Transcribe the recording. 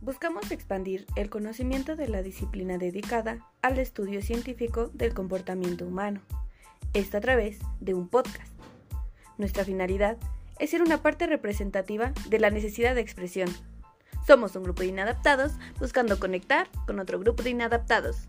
Buscamos expandir el conocimiento de la disciplina dedicada al estudio científico del comportamiento humano, esto a través de un podcast. Nuestra finalidad es ser una parte representativa de la necesidad de expresión. Somos un grupo de inadaptados buscando conectar con otro grupo de inadaptados.